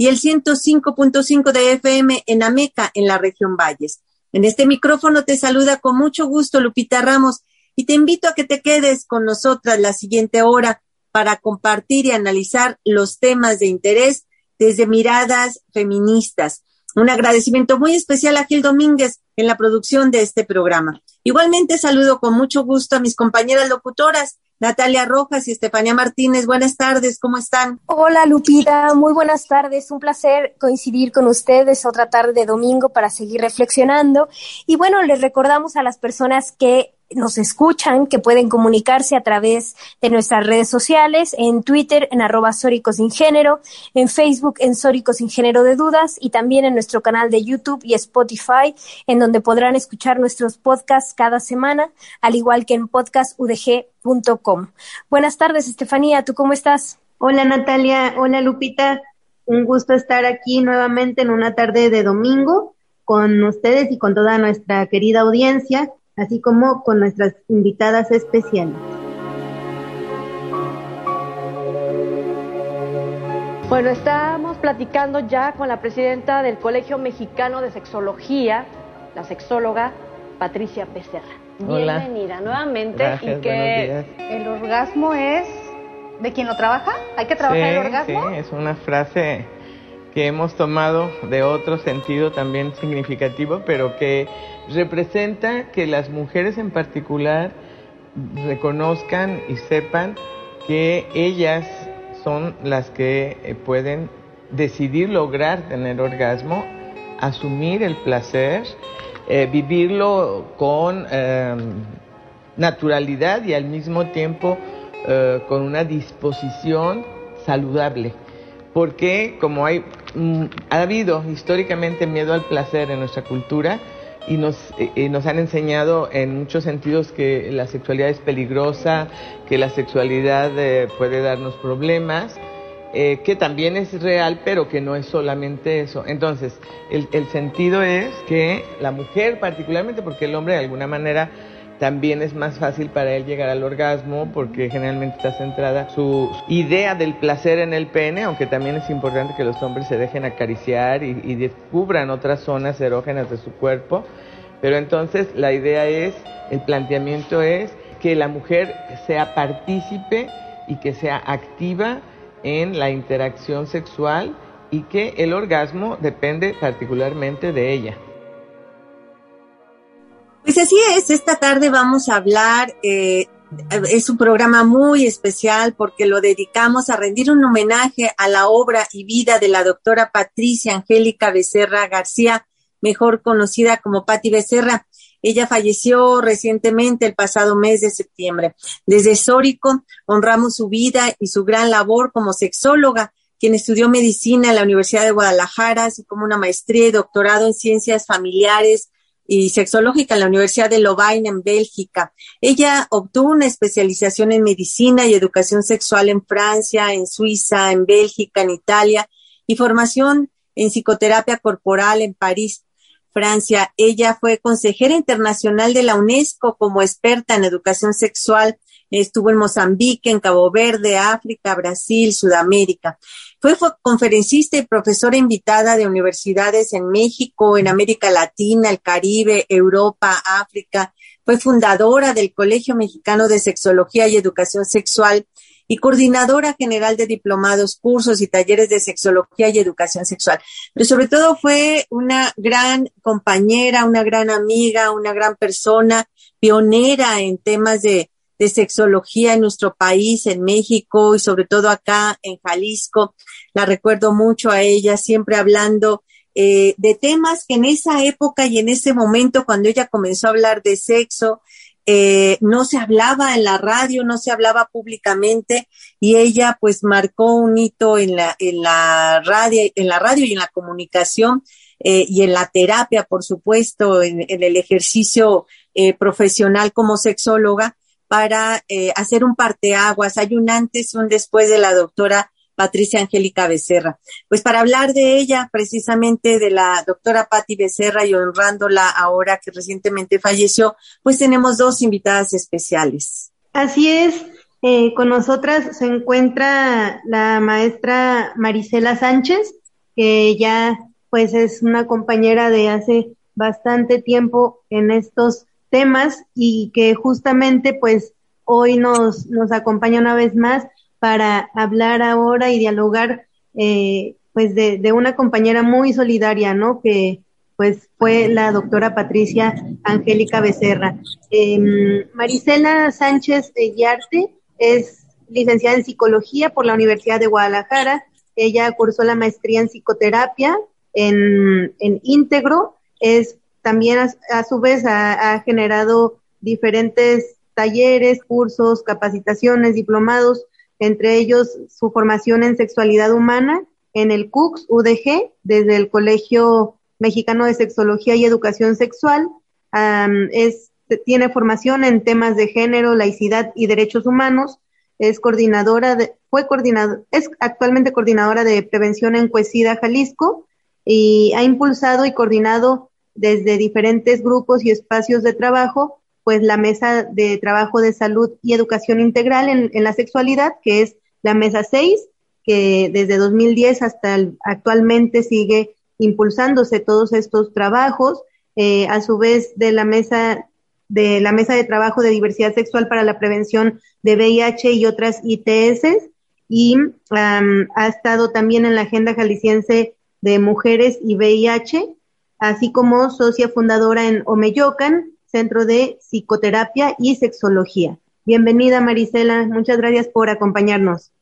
y el 105.5 de FM en Ameca, en la región Valles. En este micrófono te saluda con mucho gusto Lupita Ramos y te invito a que te quedes con nosotras la siguiente hora para compartir y analizar los temas de interés desde miradas feministas. Un agradecimiento muy especial a Gil Domínguez en la producción de este programa. Igualmente saludo con mucho gusto a mis compañeras locutoras, Natalia Rojas y Estefanía Martínez. Buenas tardes, ¿cómo están? Hola Lupita, muy buenas tardes. Un placer coincidir con ustedes otra tarde de domingo para seguir reflexionando. Y bueno, les recordamos a las personas que nos escuchan, que pueden comunicarse a través de nuestras redes sociales, en Twitter en arroba Sóricos Sin Género, en Facebook en Sóricos Sin Género de Dudas y también en nuestro canal de YouTube y Spotify, en donde podrán escuchar nuestros podcasts cada semana, al igual que en podcastudg.com. Buenas tardes, Estefanía, ¿tú cómo estás? Hola Natalia, hola Lupita, un gusto estar aquí nuevamente en una tarde de domingo con ustedes y con toda nuestra querida audiencia así como con nuestras invitadas especiales. Bueno, estamos platicando ya con la presidenta del Colegio Mexicano de Sexología, la sexóloga Patricia Becerra. Bienvenida nuevamente y que el orgasmo es de quien lo trabaja. Hay que trabajar el orgasmo. Sí, es una frase que hemos tomado de otro sentido también significativo, pero que representa que las mujeres en particular reconozcan y sepan que ellas son las que eh, pueden decidir lograr tener orgasmo, asumir el placer, eh, vivirlo con em, naturalidad y al mismo tiempo eh, con una disposición saludable porque como hay mm, ha habido históricamente miedo al placer en nuestra cultura y nos, eh, nos han enseñado en muchos sentidos que la sexualidad es peligrosa, que la sexualidad eh, puede darnos problemas, eh, que también es real, pero que no es solamente eso. Entonces, el, el sentido es que la mujer particularmente, porque el hombre de alguna manera también es más fácil para él llegar al orgasmo porque generalmente está centrada su idea del placer en el pene, aunque también es importante que los hombres se dejen acariciar y, descubran otras zonas erógenas de su cuerpo. Pero entonces la idea es, el planteamiento es que la mujer sea partícipe y que sea activa en la interacción sexual y que el orgasmo depende particularmente de ella. Pues así es, esta tarde vamos a hablar, eh, es un programa muy especial porque lo dedicamos a rendir un homenaje a la obra y vida de la doctora Patricia Angélica Becerra García, mejor conocida como Patti Becerra. Ella falleció recientemente el pasado mes de septiembre. Desde Sórico honramos su vida y su gran labor como sexóloga, quien estudió medicina en la Universidad de Guadalajara, así como una maestría y doctorado en ciencias familiares, y sexológica en la Universidad de Lovaina en Bélgica. Ella obtuvo una especialización en medicina y educación sexual en Francia, en Suiza, en Bélgica, en Italia y formación en psicoterapia corporal en París, Francia. Ella fue consejera internacional de la UNESCO como experta en educación sexual. Estuvo en Mozambique, en Cabo Verde, África, Brasil, Sudamérica. Fue conferencista y profesora invitada de universidades en México, en América Latina, el Caribe, Europa, África. Fue fundadora del Colegio Mexicano de Sexología y Educación Sexual y coordinadora general de diplomados, cursos y talleres de sexología y educación sexual. Pero sobre todo fue una gran compañera, una gran amiga, una gran persona, pionera en temas de de sexología en nuestro país, en México y sobre todo acá en Jalisco. La recuerdo mucho a ella, siempre hablando eh, de temas que en esa época y en ese momento, cuando ella comenzó a hablar de sexo, eh, no se hablaba en la radio, no se hablaba públicamente y ella pues marcó un hito en la, en la radio, en la radio y en la comunicación eh, y en la terapia, por supuesto, en, el ejercicio eh, profesional como sexóloga para hacer un parteaguas. Hay un antes y un después de la doctora Patricia Angélica Becerra. Pues para hablar de ella, precisamente de la doctora Patti Becerra y honrándola ahora que recientemente falleció, pues tenemos dos invitadas especiales. Así es, eh, con nosotras se encuentra la maestra Marisela Sánchez, que ya pues es una compañera de hace bastante tiempo en estos temas y que justamente pues hoy nos, nos acompaña una vez más para hablar ahora y dialogar eh, pues de, de, una compañera muy solidaria, ¿no? Que pues fue la doctora Patricia Angélica Becerra. Eh, Marisela Sánchez Yarte es licenciada en psicología por la Universidad de Guadalajara. Ella cursó la maestría en psicoterapia en, en íntegro. Es también a, su vez ha, ha generado diferentes talleres, cursos, capacitaciones, diplomados entre ellos su formación en sexualidad humana en el CUCS UDG, desde el Colegio Mexicano de Sexología y Educación Sexual. es, tiene formación en temas de género, laicidad y derechos humanos. Es coordinadora de, fue coordinador, es actualmente coordinadora de prevención en Cuesida, Jalisco, y ha impulsado y coordinado desde diferentes grupos y espacios de trabajo pues la mesa de trabajo de salud y educación integral en, la sexualidad, que es la mesa 6, que desde 2010 hasta actualmente sigue impulsándose todos estos trabajos, eh, a su vez de la mesa de la mesa de trabajo de diversidad sexual para la prevención de VIH y otras ITS y ha estado también en la agenda jalisciense de mujeres y VIH, así como socia fundadora en Omeyocan, Centro de Psicoterapia y Sexología. Bienvenida Marisela, muchas gracias por acompañarnos.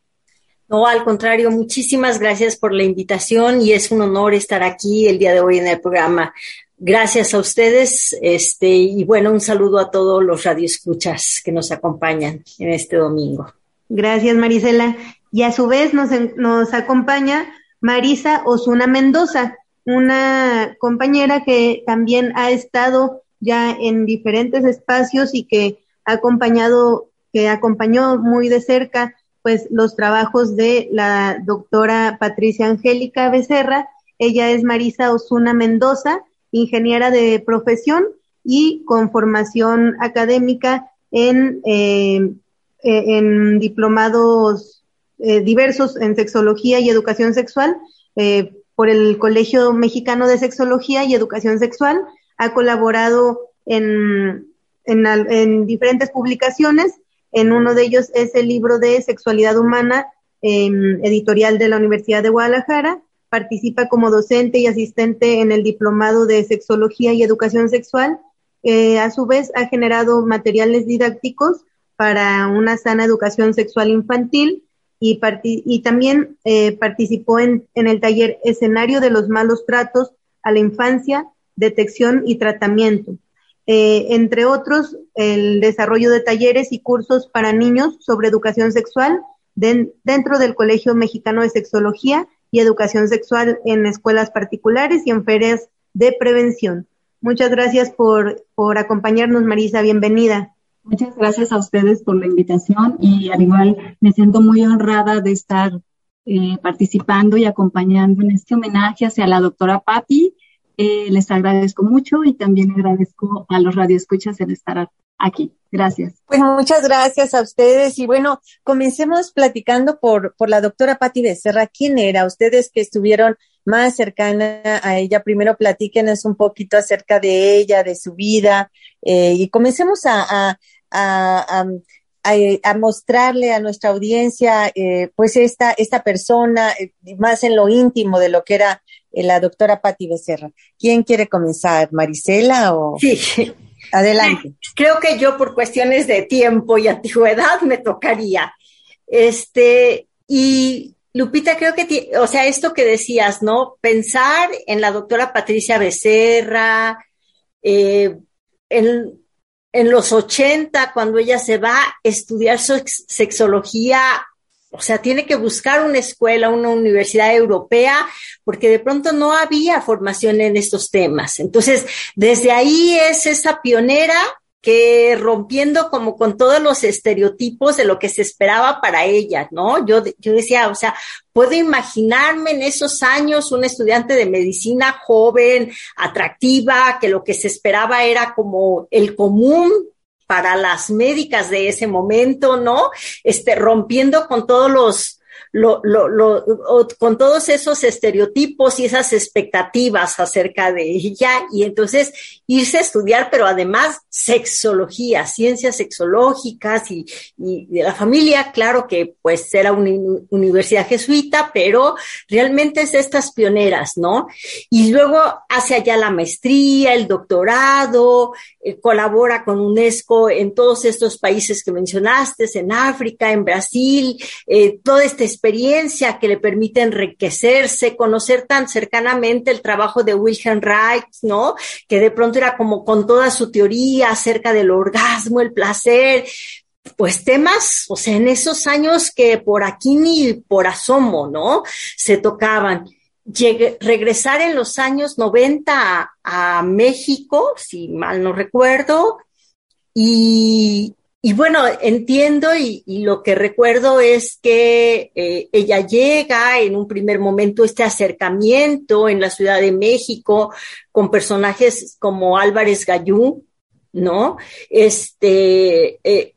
No, al contrario, muchísimas gracias por la invitación y es un honor estar aquí el día de hoy en el programa. Gracias a ustedes, este, y bueno, un saludo a todos los radioescuchas que nos acompañan en este domingo. Gracias, Marisela. Y a su vez nos, nos acompaña Marisa Osuna Mendoza, una compañera que también ha estado ya en diferentes espacios y que ha acompañado, que acompañó muy de cerca pues los trabajos de la doctora Patricia Angélica Becerra. Ella es Marisa Osuna Mendoza, ingeniera de profesión y con formación académica en, eh, en diplomados eh, diversos en sexología y educación sexual eh, por el Colegio Mexicano de Sexología y Educación Sexual ha colaborado en, en, diferentes publicaciones. En uno de ellos es el libro de Sexualidad Humana, em, editorial de la Universidad de Guadalajara. Participa como docente y asistente en el Diplomado de Sexología y Educación Sexual. Eh, a su vez, ha generado materiales didácticos para una sana educación sexual infantil y, y también eh, participó en, el taller Escenario de los malos tratos a la infancia detección y tratamiento. Eh, entre otros, el desarrollo de talleres y cursos para niños sobre educación sexual dentro del Colegio Mexicano de Sexología y Educación Sexual en escuelas particulares y en ferias de prevención. Muchas gracias por acompañarnos, Marisa. Bienvenida. Muchas gracias a ustedes por la invitación y al igual me siento muy honrada de estar eh, participando y acompañando en este homenaje hacia la doctora Patti eh, les agradezco mucho y también agradezco a los radioescuchas el estar aquí. Gracias. Pues muchas gracias a ustedes y bueno, comencemos platicando por, por la doctora Patti Becerra. ¿Quién era? Ustedes que estuvieron más cercana a ella, primero platíquenos un poquito acerca de ella, de su vida eh, y comencemos a, a, a, a, mostrarle a nuestra audiencia eh, pues esta, esta persona más en lo íntimo de lo que era la doctora Patti Becerra. ¿Quién quiere comenzar? ¿Marisela o...? Sí, Adelante. Creo que yo por cuestiones de tiempo y antigüedad me tocaría. Este, y Lupita, creo que, o sea, esto que decías, ¿no? Pensar en la doctora Patricia Becerra, eh, en, en los 80, cuando ella se va a estudiar sexología o sea, tiene que buscar una escuela, una universidad europea, porque de pronto no había formación en estos temas. Entonces, desde ahí es esa pionera que rompiendo como con todos los estereotipos de lo que se esperaba para ella, ¿no? Yo, yo decía, o sea, puedo imaginarme en esos años una estudiante de medicina joven, atractiva, que lo que se esperaba era como el común para las médicas de ese momento, ¿no? Este, rompiendo con todos los lo, lo, lo, con todos esos estereotipos y esas expectativas acerca de ella y entonces irse a estudiar, pero además sexología, ciencias sexológicas y, de la familia, claro que pues era una universidad jesuita, pero realmente es de estas pioneras, ¿no? Y luego hace allá la maestría, el doctorado, eh, colabora con UNESCO en todos estos países que mencionaste, en África, en Brasil, eh, todo este experiencia que le permite enriquecerse, conocer tan cercanamente el trabajo de Wilhelm Reich, ¿no? Que de pronto era como con toda su teoría acerca del orgasmo, el placer, pues temas, o sea, en esos años que por aquí ni por asomo, ¿no? Se tocaban. regresar en los años 90 a México, si mal no recuerdo, y, y bueno, entiendo y, lo que recuerdo es que eh, ella llega en un primer momento este acercamiento en la Ciudad de México con personajes como Álvarez Gallú, ¿no? Este, eh,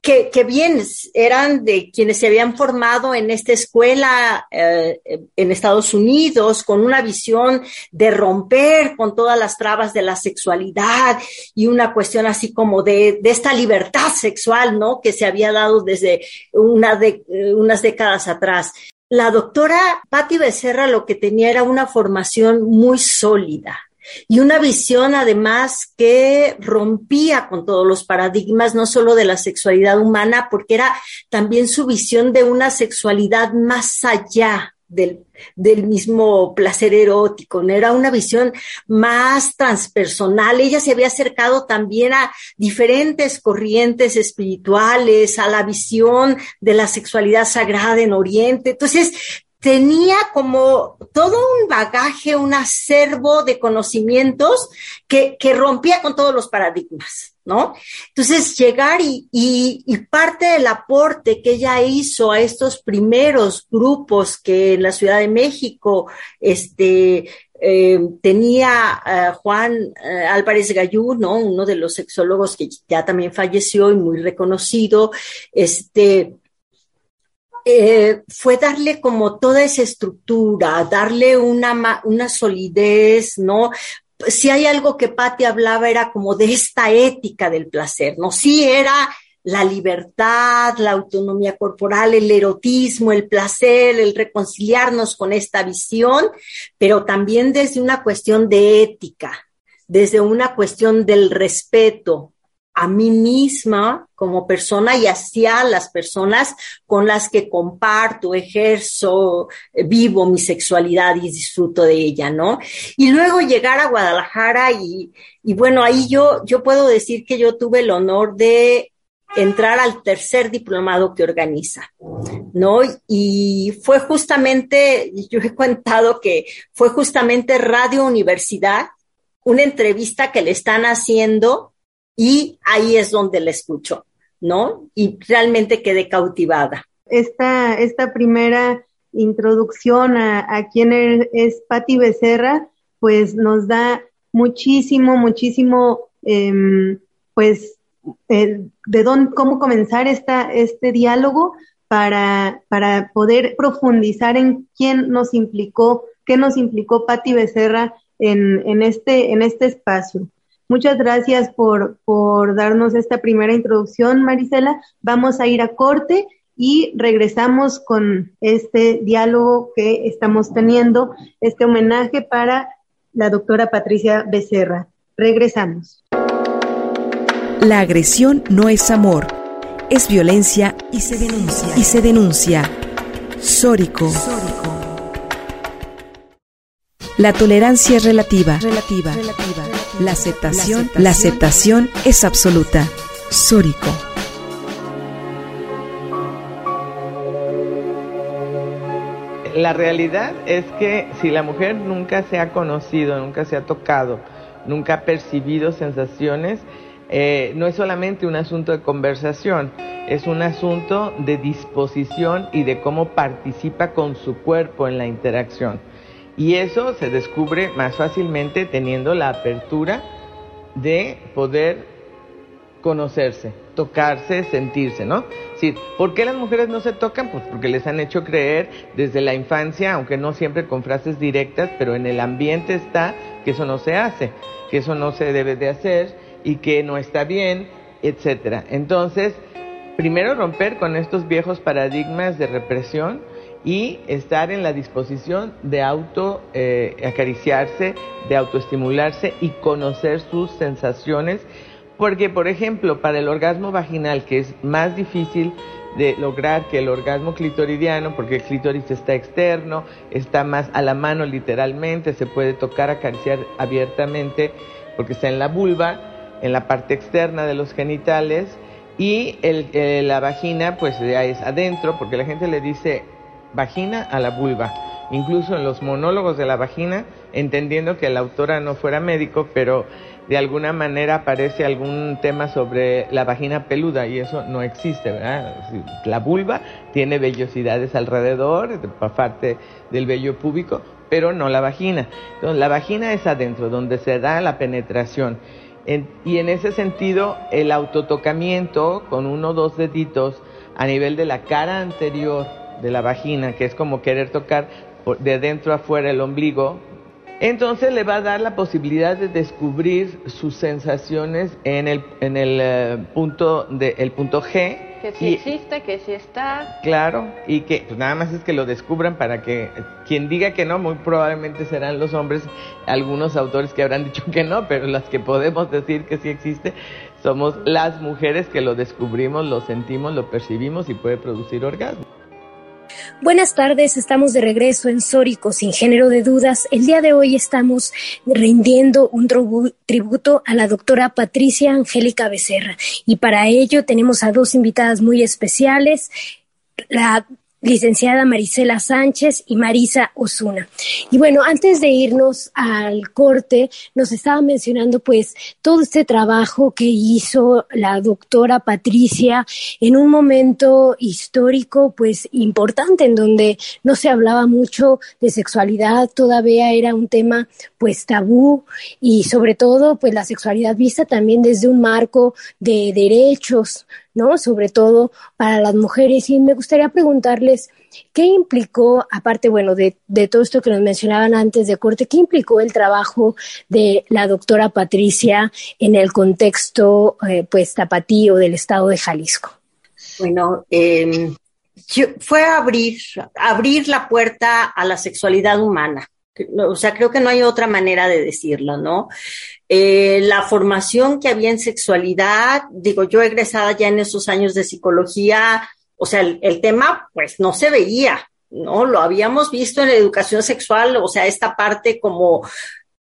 que, bien eran de quienes se habían formado en esta escuela eh, en Estados Unidos con una visión de romper con todas las trabas de la sexualidad y una cuestión así como de, de esta libertad sexual, ¿no? Que se había dado desde una de, unas décadas atrás. La doctora Patti Becerra lo que tenía era una formación muy sólida y una visión además que rompía con todos los paradigmas, no solo de la sexualidad humana, porque era también su visión de una sexualidad más allá del, del, mismo placer erótico, era una visión más transpersonal. Ella se había acercado también a diferentes corrientes espirituales, a la visión de la sexualidad sagrada en Oriente. Entonces, tenía como todo un bagaje, un acervo de conocimientos que, que rompía con todos los paradigmas, ¿no? Entonces, llegar y, y, parte del aporte que ella hizo a estos primeros grupos que en la Ciudad de México, este, eh, tenía uh, Juan uh, Álvarez Gallú, ¿no? Uno de los sexólogos que ya también falleció y muy reconocido, este, eh, fue darle como toda esa estructura, darle una, una solidez, ¿no? Si hay algo que Patti hablaba era como de esta ética del placer, ¿no? Sí era la libertad, la autonomía corporal, el erotismo, el placer, el reconciliarnos con esta visión, pero también desde una cuestión de ética, desde una cuestión del respeto, a mí misma como persona y hacia las personas con las que comparto, ejerzo, eh, vivo mi sexualidad y disfruto de ella, ¿no? Y luego llegar a Guadalajara y, y bueno, ahí yo, yo puedo decir que yo tuve el honor de entrar al tercer diplomado que organiza, ¿no? Y fue justamente, yo he contado que fue justamente Radio Universidad, una entrevista que le están haciendo y ahí es donde la escucho, ¿no? Y realmente quedé cautivada. Esta, esta primera introducción a, quién es, Patti Becerra, pues nos da muchísimo, muchísimo, em, pues, de dónde, cómo comenzar esta, este diálogo para, para poder profundizar en quién nos implicó, qué nos implicó Patti Becerra en, en, este, en este espacio. Muchas gracias por, por darnos esta primera introducción, Marisela. Vamos a ir a corte y regresamos con este diálogo que estamos teniendo, este homenaje para la doctora Patricia Becerra. Regresamos. La agresión no es amor, es violencia y se denuncia. Y se denuncia. Sórico. La tolerancia es relativa. Relativa. La aceptación, la aceptación es absoluta. Sórico. La realidad es que si la mujer nunca se ha conocido, nunca se ha tocado, nunca ha percibido sensaciones, eh, no es solamente un asunto de conversación, es un asunto de disposición y de cómo participa con su cuerpo en la interacción. Y eso se descubre más fácilmente teniendo la apertura de poder conocerse, tocarse, sentirse, ¿no? Sí, ¿por qué las mujeres no se tocan? Pues porque les han hecho creer desde la infancia, aunque no siempre con frases directas, pero en el ambiente está que eso no se hace, que eso no se debe de hacer y que no está bien, etcétera. Entonces, primero romper con estos viejos paradigmas de represión y estar en la disposición de auto eh, acariciarse, de autoestimularse y conocer sus sensaciones, porque por ejemplo, para el orgasmo vaginal, que es más difícil de lograr que el orgasmo clitoridiano, porque el clítoris está externo, está más a la mano literalmente, se puede tocar, acariciar abiertamente, porque está en la vulva, en la parte externa de los genitales y el, la vagina pues ya es adentro porque la gente le dice vagina a la vulva. Incluso en los monólogos de la vagina, entendiendo que la autora no fuera médico, pero de alguna manera aparece algún tema sobre la vagina peluda y eso no existe, ¿verdad? La vulva tiene vellosidades alrededor, parte del vello púbico, pero no la vagina. Entonces, la vagina es adentro, donde se da la penetración y en ese sentido, el autotocamiento con uno o dos deditos a nivel de la cara anterior de la vagina, que es como querer tocar de dentro afuera el ombligo, entonces le va a dar la posibilidad de descubrir sus sensaciones en el, en el eh, punto de, el punto G, que sí existe, que sí está. Claro, y que pues nada más es que lo descubran para que quien diga que no, muy probablemente serán los hombres, algunos autores que habrán dicho que no, pero las que podemos decir que sí existe, somos las mujeres que lo descubrimos, lo sentimos, lo percibimos y puede producir orgasmo. Buenas tardes, estamos de regreso en Sórico, sin género de dudas. El día de hoy estamos rindiendo un tributo a la doctora Patricia Angélica Becerra y para ello tenemos a dos invitadas muy especiales. La licenciada Marisela Sánchez y Marisa Osuna. Y bueno, antes de irnos al corte, nos estaba mencionando pues todo este trabajo que hizo la doctora Patricia en un momento histórico pues importante en donde no se hablaba mucho de sexualidad, todavía era un tema pues tabú y sobre todo pues la sexualidad vista también desde un marco de derechos, ¿no? Sobre todo para las mujeres. Y me gustaría preguntarles, ¿qué implicó, aparte, bueno, de, todo esto que nos mencionaban antes de corte, qué implicó el trabajo de la doctora Patricia en el contexto, eh, pues, tapatío del estado de Jalisco? Bueno, em, fue abrir, abrir la puerta a la sexualidad humana. O sea, creo que no hay otra manera de decirlo, ¿no? Eh, la formación que había en sexualidad, digo, yo egresada ya en esos años de psicología, o sea, el, el tema pues no se veía, ¿no? Lo habíamos visto en la educación sexual, o sea, esta parte como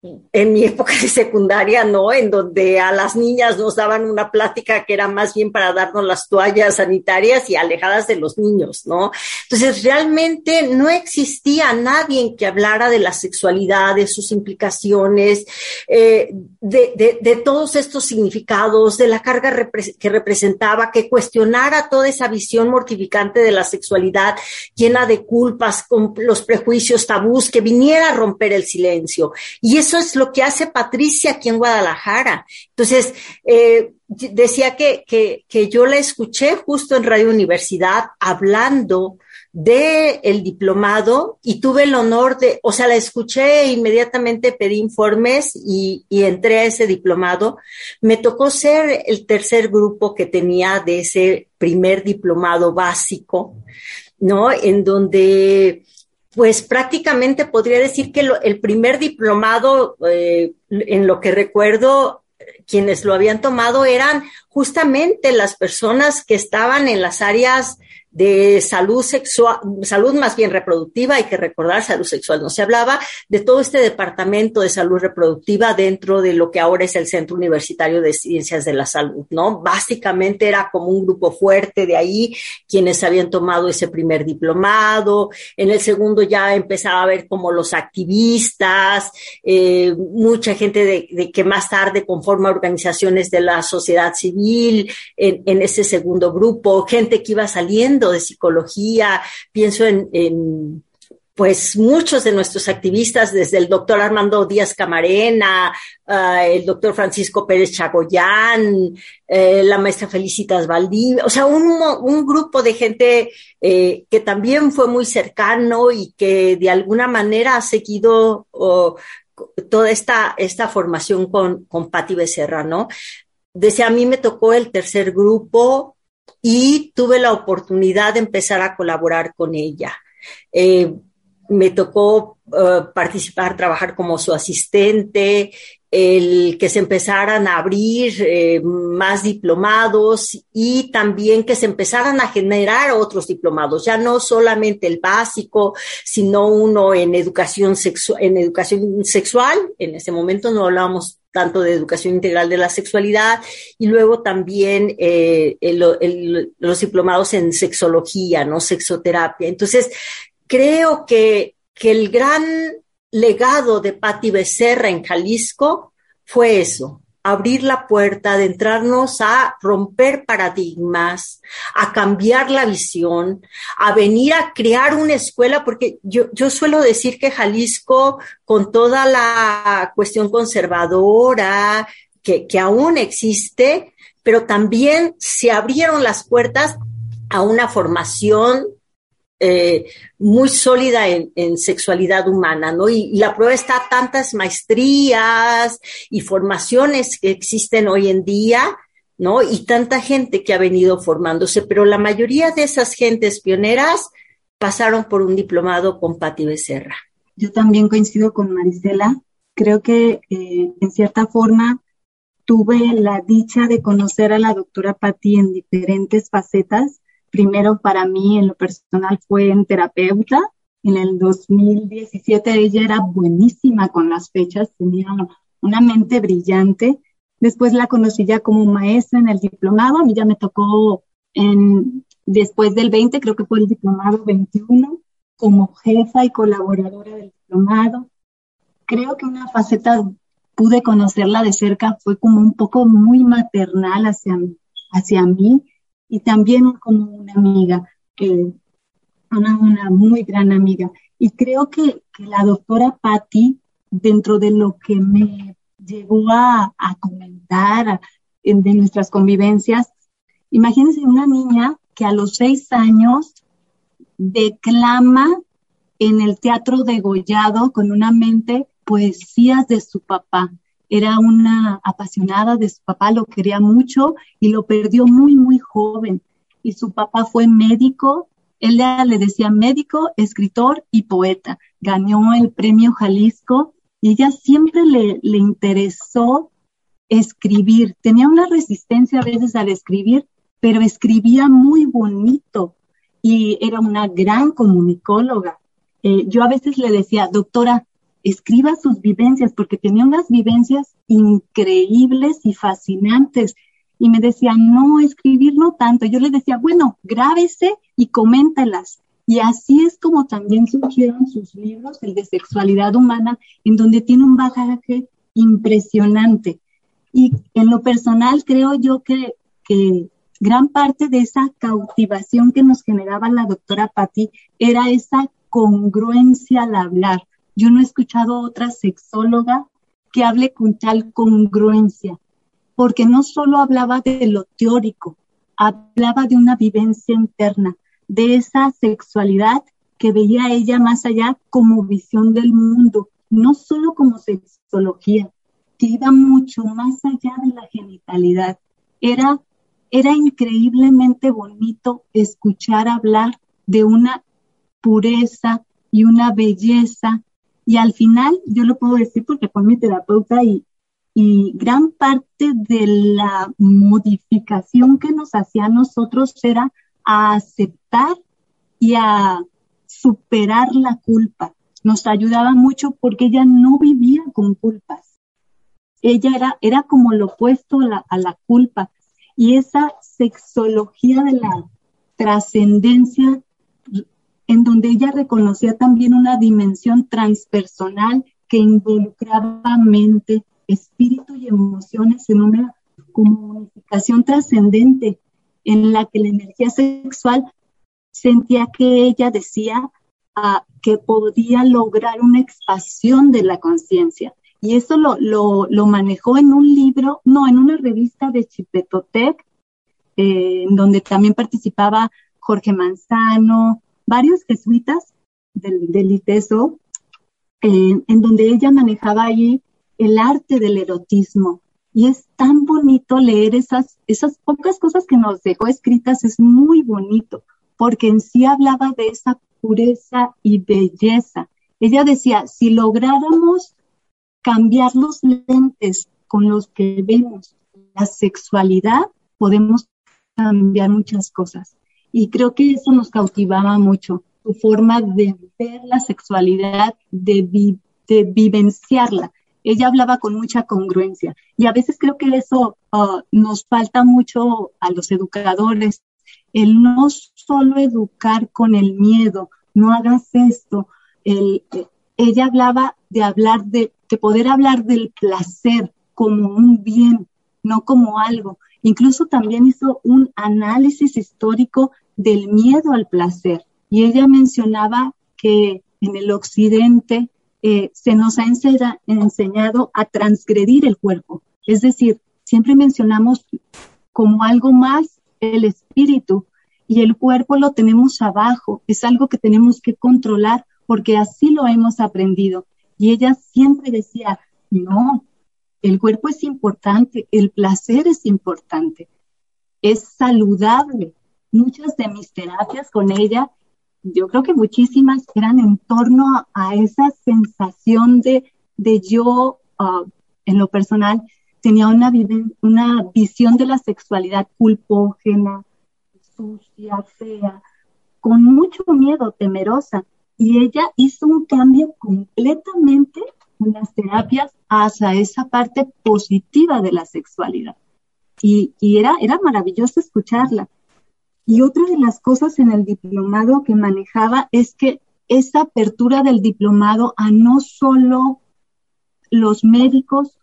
en mi época de secundaria, ¿no? En donde a las niñas nos daban una plática que era más bien para darnos las toallas sanitarias y alejadas de los niños, ¿no? Entonces, realmente no existía nadie que hablara de la sexualidad, de sus implicaciones, eh, de, todos estos significados, de la carga que representaba, que cuestionara toda esa visión mortificante de la sexualidad llena de culpas, con los prejuicios tabús, que viniera a romper el silencio. Y eso es lo que hace Patricia aquí en Guadalajara. Entonces, eh, decía que, que, yo la escuché justo en Radio Universidad hablando de el diplomado y tuve el honor de, o sea, la escuché e inmediatamente pedí informes y, y, entré a ese diplomado. Me tocó ser el tercer grupo que tenía de ese primer diplomado básico, ¿no? En donde pues prácticamente podría decir que el primer diplomado, eh, en lo que recuerdo, quienes lo habían tomado eran justamente las personas que estaban en las áreas de salud sexual, salud más bien reproductiva, hay que recordar, salud sexual no se hablaba, de todo este departamento de salud reproductiva dentro de lo que ahora es el Centro Universitario de Ciencias de la Salud, ¿no? Básicamente era como un grupo fuerte de ahí, quienes habían tomado ese primer diplomado, en el segundo ya empezaba a ver como los activistas, eh, mucha gente de, que más tarde conforma organizaciones de la sociedad civil en, en ese segundo grupo, gente que iba saliendo de psicología, pienso en, pues muchos de nuestros activistas, desde el doctor Armando Díaz Camarena, ah, el doctor Francisco Pérez Chagoyán, eh, la maestra Felicitas Valdivia, o sea, un, grupo de gente eh, que también fue muy cercano y que de alguna manera ha seguido toda esta, esta formación con, con Patti Becerra, ¿no? Desde a mí me tocó el tercer grupo, y tuve la oportunidad de empezar a colaborar con ella. Eh, me tocó eh, participar, trabajar como su asistente, el que se empezaran a abrir eh, más diplomados y también que se empezaran a generar otros diplomados, ya no solamente el básico, sino uno en educación, en educación sexual. En ese momento no hablábamos tanto de educación integral de la sexualidad y luego también eh, los diplomados en sexología, ¿no? Sexoterapia. Entonces, creo que, que el gran legado de Patti Becerra en Jalisco fue eso, abrir la puerta, adentrarnos a romper paradigmas, a cambiar la visión, a venir a crear una escuela, porque yo, yo suelo decir que Jalisco, con toda la cuestión conservadora que, que aún existe, pero también se abrieron las puertas a una formación eh, muy sólida en, sexualidad humana, ¿no? Y, la prueba está tantas maestrías y formaciones que existen hoy en día, ¿no? Y tanta gente que ha venido formándose, pero la mayoría de esas gentes pioneras pasaron por un diplomado con Patti Becerra. Yo también coincido con Marisela. Creo que eh, en cierta forma tuve la dicha de conocer a la doctora Patti en diferentes facetas primero para mí en lo personal fue en terapeuta. En el 2017 ella era buenísima con las fechas, tenía una mente brillante. Después la conocí ya como maestra en el diplomado. A mí ya me tocó después del 20, creo que fue el diplomado 21, como jefa y colaboradora del diplomado. Creo que una faceta pude conocerla de cerca fue como un poco muy maternal hacia mí y también como una amiga, una, una muy gran amiga. Y creo que, la doctora Patti, dentro de lo que me llegó a, comentar de nuestras convivencias, imagínense una niña que a los seis años declama en el teatro degollado con una mente poesías de su papá era una apasionada de su papá, lo quería mucho y lo perdió muy, muy joven. Y su papá fue médico, él le decía médico, escritor y poeta. Ganó el premio Jalisco y ella siempre le, le interesó escribir. Tenía una resistencia a veces al escribir, pero escribía muy bonito y era una gran comunicóloga. Eh, yo a veces le decía, doctora, escriba sus vivencias, porque tenía unas vivencias increíbles y fascinantes. Y me decía, no, escribir no tanto. Yo le decía, bueno, grábese y coméntelas. Y así es como también surgieron sus libros, el de sexualidad humana, en donde tiene un bagaje impresionante. Y en lo personal creo yo que, que gran parte de esa cautivación que nos generaba la doctora Patti era esa congruencia al hablar. Yo no he escuchado otra sexóloga que hable con tal congruencia, porque no solo hablaba de lo teórico, hablaba de una vivencia interna, de esa sexualidad que veía ella más allá como visión del mundo, no solo como sexología, que iba mucho más allá de la genitalidad. Era, era increíblemente bonito escuchar hablar de una pureza y una belleza y al final, yo lo puedo decir porque fue mi terapeuta y, y gran parte de la modificación que nos hacía a nosotros era a aceptar y a superar la culpa. Nos ayudaba mucho porque ella no vivía con culpas. Ella era, era como lo opuesto a la, a la culpa. Y esa sexología de la trascendencia, en donde ella reconocía también una dimensión transpersonal que involucraba mente, espíritu y emociones en una comunicación trascendente en la que la energía sexual sentía que ella decía ah, que podía lograr una expansión de la conciencia. Y eso lo, lo, manejó en un libro, no, en una revista de Chipetotec, eh, donde también participaba Jorge Manzano, varios jesuitas del, del ITESO, en donde ella manejaba ahí el arte del erotismo. Y es tan bonito leer esas, esas pocas cosas que nos dejó escritas, es muy bonito, porque en sí hablaba de esa pureza y belleza. Ella decía, si lográramos cambiar los lentes con los que vemos la sexualidad, podemos cambiar muchas cosas. Y creo que eso nos cautivaba mucho, su forma de ver la sexualidad, de, vivenciarla. Ella hablaba con mucha congruencia y a veces creo que eso uh, nos falta mucho a los educadores, el no solo educar con el miedo, no hagas esto. El, ella hablaba de hablar de, que poder hablar del placer como un bien, no como algo. Incluso también hizo un análisis histórico del miedo al placer. Y ella mencionaba que en el occidente eh, se nos ha enseñado a transgredir el cuerpo. Es decir, siempre mencionamos como algo más el espíritu y el cuerpo lo tenemos abajo. Es algo que tenemos que controlar porque así lo hemos aprendido. Y ella siempre decía, no, el cuerpo es importante, el placer es importante, es saludable. Muchas de mis terapias con ella, yo creo que muchísimas eran en torno a, esa sensación de, de yo, ah, en lo personal, tenía una, una visión de la sexualidad culpógena, sucia, fea, con mucho miedo, temerosa. Y ella hizo un cambio completamente en las terapias hacia esa parte positiva de la sexualidad. Y, era, era maravilloso escucharla. Y otra de las cosas en el diplomado que manejaba es que esa apertura del diplomado a no solo los médicos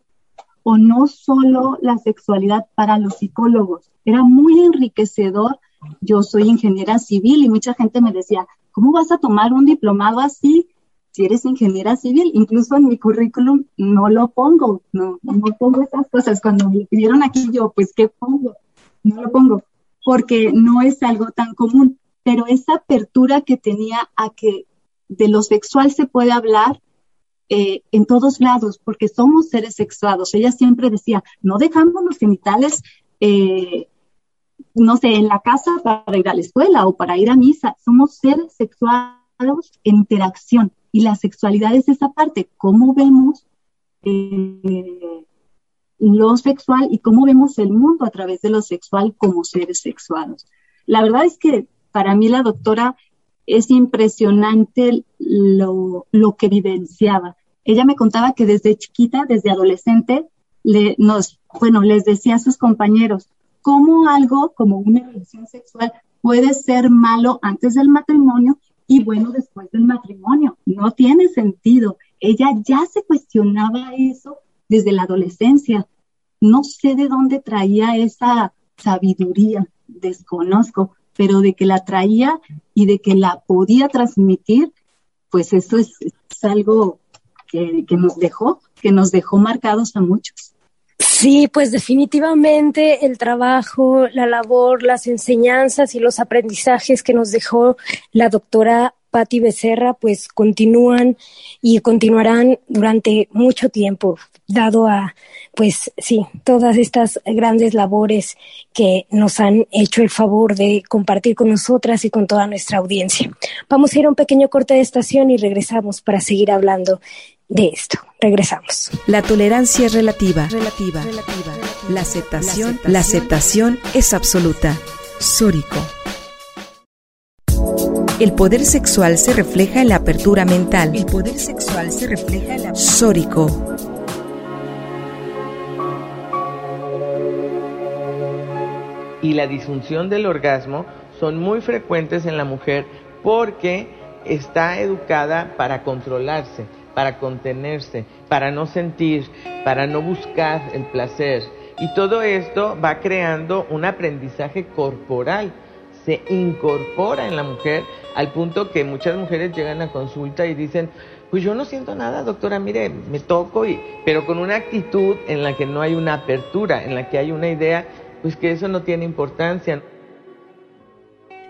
o no solo la sexualidad para los psicólogos. Era muy enriquecedor. Yo soy ingeniera civil y mucha gente me decía, ¿cómo vas a tomar un diplomado así si eres ingeniera civil? Incluso en mi currículum no lo pongo, no, pongo esas cosas. Cuando me pidieron aquí yo, pues, ¿qué pongo? No lo pongo, porque no es algo tan común. Pero esa apertura que tenía a que de lo sexual se puede hablar eh, en todos lados, porque somos seres sexuados. Ella siempre decía, no dejamos los genitales, eh, no sé, en la casa para ir a la escuela o para ir a misa. Somos seres sexuados en interacción y la sexualidad es esa parte, cómo vemos eh, lo sexual y cómo vemos el mundo a través de lo sexual como seres sexuados. La verdad es que para mí la doctora es impresionante lo, lo que vivenciaba. Ella me contaba que desde chiquita, desde adolescente, le, nos, bueno, les decía a sus compañeros cómo algo como una relación sexual puede ser malo antes del matrimonio y bueno después del matrimonio. No tiene sentido. Ella ya se cuestionaba eso desde la adolescencia. No sé de dónde traía esa sabiduría, desconozco, pero de que la traía y de que la podía transmitir, pues eso es, algo que, nos dejó, que nos dejó marcados a muchos. Sí, pues definitivamente el trabajo, la labor, las enseñanzas y los aprendizajes que nos dejó la doctora Patti Becerra pues continúan y continuarán durante mucho tiempo, dado a pues sí, todas estas grandes labores que nos han hecho el favor de compartir con nosotras y con toda nuestra audiencia. Vamos a ir a un pequeño corte de estación y regresamos para seguir hablando de esto. Regresamos. La tolerancia es relativa. Relativa. relativa. La aceptación, la aceptación es absoluta. Sórico. El poder sexual se refleja en la apertura mental. El poder sexual se refleja en la Sórico. Y la disfunción del orgasmo son muy frecuentes en la mujer porque está educada para controlarse, para contenerse, para no sentir, para no buscar el placer. Y todo esto va creando un aprendizaje corporal, se incorpora en la mujer al punto que muchas mujeres llegan a consulta y dicen, pues yo no siento nada, doctora, mire, me toco, y, pero con una actitud en la que no hay una apertura, en la que hay una idea, pues que eso no tiene importancia.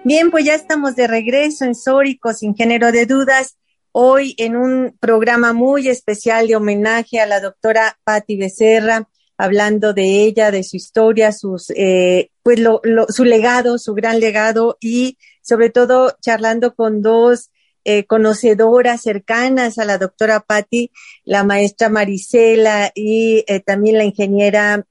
Bien, pues ya estamos de regreso en Sórico, sin género de dudas hoy en un programa muy especial de homenaje a la doctora Patti Becerra, hablando de ella, de su historia, sus, eh, pues lo, su legado, su gran legado y sobre todo charlando con dos eh, conocedoras cercanas a la doctora Patti, la maestra Marisela y eh, también la ingeniera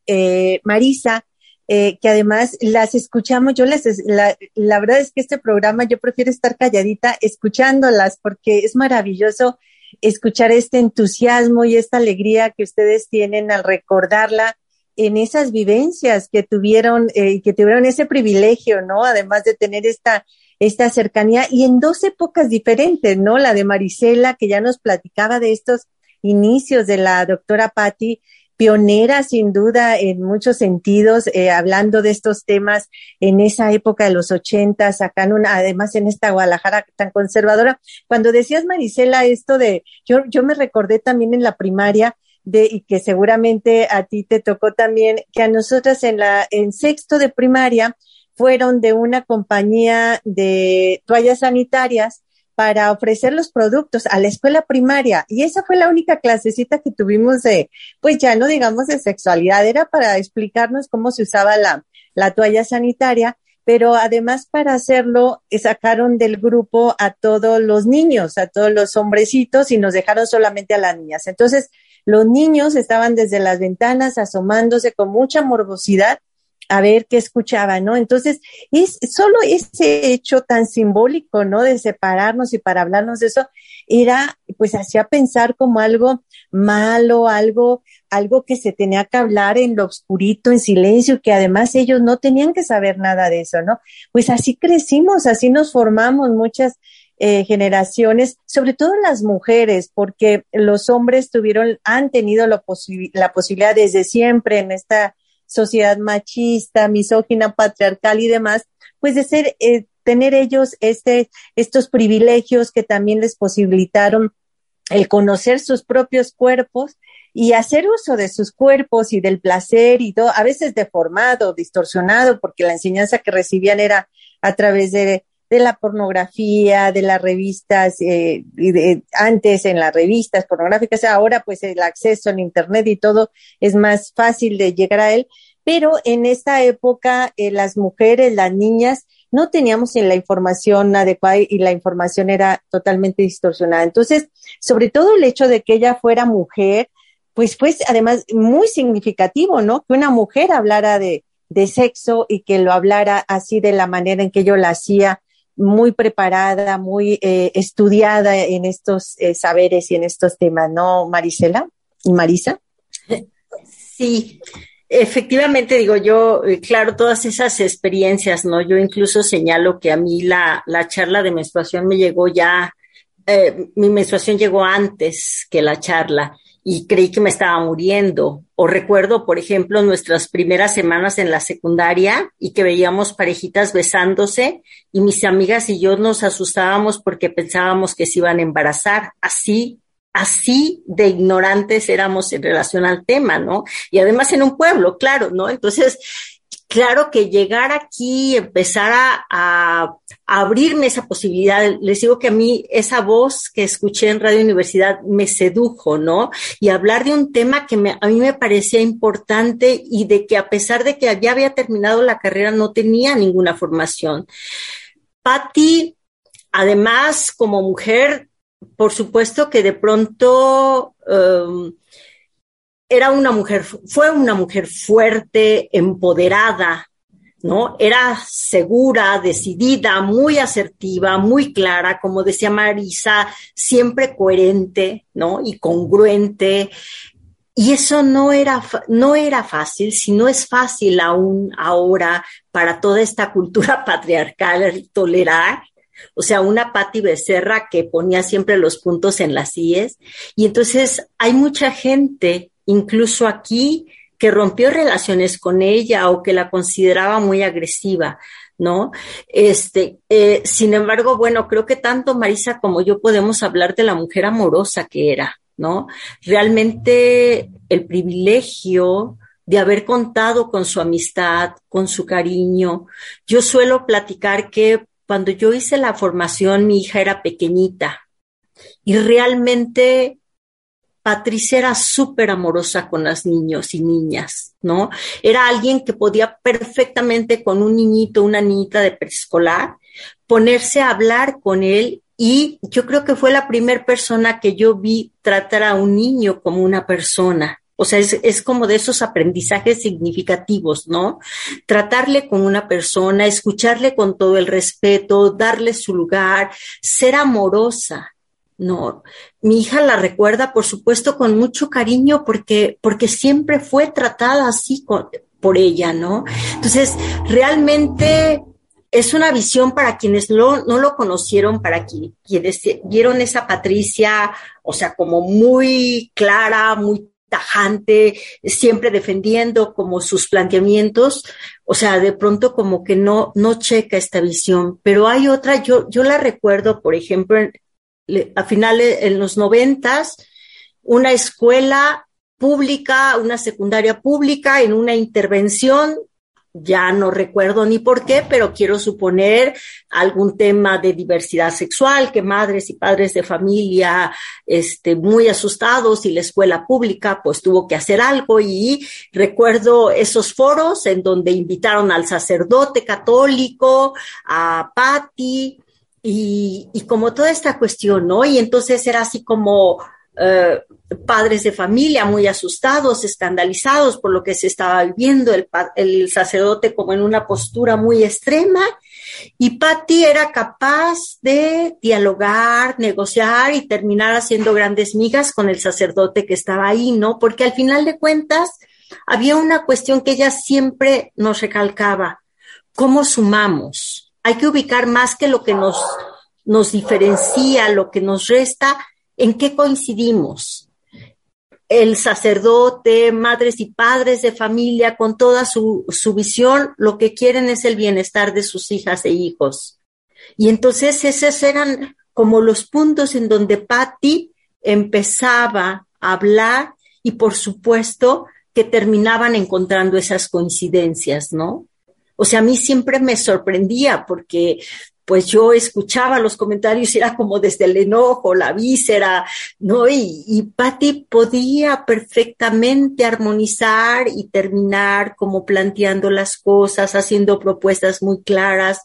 Marisa, eh, que además las escuchamos, yo las, la, la, verdad es que este programa yo prefiero estar calladita escuchándolas porque es maravilloso escuchar este entusiasmo y esta alegría que ustedes tienen al recordarla en esas vivencias que tuvieron, eh, que tuvieron ese privilegio, ¿no? Además de tener esta, esta cercanía y en dos épocas diferentes, ¿no? La de Marisela, que ya nos platicaba de estos inicios de la doctora Patti pionera sin duda en muchos sentidos, eh, hablando de estos temas en esa época de los ochentas, acá en una, además en esta Guadalajara tan conservadora. Cuando decías, Marisela, esto de, yo, yo me recordé también en la primaria, de, y que seguramente a ti te tocó también, que a nosotras en la, en sexto de primaria, fueron de una compañía de toallas sanitarias para ofrecer los productos a la escuela primaria. Y esa fue la única clasecita que tuvimos de, pues ya no digamos de sexualidad, era para explicarnos cómo se usaba la, la toalla sanitaria, pero además para hacerlo eh, sacaron del grupo a todos los niños, a todos los hombrecitos y nos dejaron solamente a las niñas. Entonces, los niños estaban desde las ventanas asomándose con mucha morbosidad a ver qué escuchaba, ¿no? Entonces, es solo ese hecho tan simbólico, ¿no? De separarnos y para hablarnos de eso, era, pues, hacía pensar como algo malo, algo, algo que se tenía que hablar en lo oscurito, en silencio, que además ellos no tenían que saber nada de eso, ¿no? Pues así crecimos, así nos formamos muchas eh, generaciones, sobre todo las mujeres, porque los hombres tuvieron, han tenido la, posibilidad desde siempre en esta sociedad machista, misógina, patriarcal y demás, pues de ser, eh, tener ellos este, estos privilegios que también les posibilitaron el conocer sus propios cuerpos y hacer uso de sus cuerpos y del placer y todo, a veces deformado, distorsionado, porque la enseñanza que recibían era a través de, de la pornografía, de las revistas, eh, de, antes en las revistas pornográficas, ahora pues el acceso en Internet y todo es más fácil de llegar a él, pero en esta época eh, las mujeres, las niñas, no teníamos la información adecuada y la información era totalmente distorsionada. Entonces, sobre todo el hecho de que ella fuera mujer, pues fue además muy significativo, ¿no? Que una mujer hablara de, de sexo y que lo hablara así de la manera en que yo la hacía, muy preparada, muy eh, estudiada en estos eh, saberes y en estos temas, ¿no, Marisela y Marisa? Sí, efectivamente, digo yo, eh, claro, todas esas experiencias, ¿no? Yo incluso señalo que a mí la, la charla de menstruación me llegó ya, mi menstruación llegó antes que la charla y creí que me estaba muriendo. O recuerdo, por ejemplo, nuestras primeras semanas en la secundaria y que veíamos parejitas besándose y mis amigas y yo nos asustábamos porque pensábamos que se iban a embarazar. Así, así de ignorantes éramos en relación al tema, ¿no? Y además en un pueblo, claro, ¿no? Entonces, claro que llegar aquí, empezar a, a, abrirme esa posibilidad, les digo que a mí esa voz que escuché en Radio Universidad me sedujo, ¿no? Y hablar de un tema que a mí me parecía importante y de que a pesar de que ya había terminado la carrera, no tenía ninguna formación. Patti, además, como mujer, por supuesto que de pronto um, era una mujer, fue una mujer fuerte, empoderada, ¿no? Era segura, decidida, muy asertiva, muy clara, como decía Marisa, siempre coherente, ¿no? Y congruente. Y eso no era, no era fácil, si no es fácil aún ahora para toda esta cultura patriarcal tolerar, o sea, una Patti Becerra que ponía siempre los puntos en las IES. Y entonces hay mucha gente, incluso aquí, que rompió relaciones con ella o que la consideraba muy agresiva, ¿no? Este, eh, sin embargo, bueno, creo que tanto Marisa como yo podemos hablar de la mujer amorosa que era, ¿no? Realmente el privilegio de haber contado con su amistad, con su cariño. Yo suelo platicar que cuando yo hice la formación, mi hija era pequeñita y realmente Patricia era súper amorosa con los niños y niñas, ¿no? Era alguien que podía perfectamente con un niñito, una niñita de preescolar, ponerse a hablar con él y yo creo que fue la primera persona que yo vi tratar a un niño como una persona. O sea, es, es, como de esos aprendizajes significativos, ¿no? Tratarle con una persona, escucharle con todo el respeto, darle su lugar, ser amorosa. No, mi hija la recuerda, por supuesto, con mucho cariño porque, porque siempre fue tratada así por ella, ¿no? Entonces, realmente es una visión para quienes no, no lo conocieron, para quienes vieron esa Patricia, o sea, como muy clara, muy tajante, siempre defendiendo como sus planteamientos, o sea, de pronto como que no, no checa esta visión. Pero hay otra, yo, yo la recuerdo, por ejemplo, a finales, en los noventas, una escuela pública, una secundaria pública, en una intervención ya no recuerdo ni por qué, pero quiero suponer algún tema de diversidad sexual, que madres y padres de familia, este, muy asustados y la escuela pública, pues tuvo que hacer algo. Y recuerdo esos foros en donde invitaron al sacerdote católico, a Patti, y, y como toda esta cuestión, ¿no? Y entonces era así como, eh, padres de familia muy asustados, escandalizados por lo que se estaba viviendo, el, el sacerdote como en una postura muy extrema, y Patty era capaz de dialogar, negociar y terminar haciendo grandes migas con el sacerdote que estaba ahí, ¿no? Porque al final de cuentas había una cuestión que ella siempre nos recalcaba, ¿cómo sumamos? Hay que ubicar más que lo que nos, nos diferencia, lo que nos resta, ¿En qué coincidimos? El sacerdote, madres y padres de familia, con toda su, su visión, lo que quieren es el bienestar de sus hijas e hijos. Y entonces esos eran como los puntos en donde Patty empezaba a hablar y por supuesto que terminaban encontrando esas coincidencias, ¿no? O sea, a mí siempre me sorprendía porque pues yo escuchaba los comentarios y era como desde el enojo, la víscera, ¿no? Y, y Patti podía perfectamente armonizar y terminar como planteando las cosas, haciendo propuestas muy claras.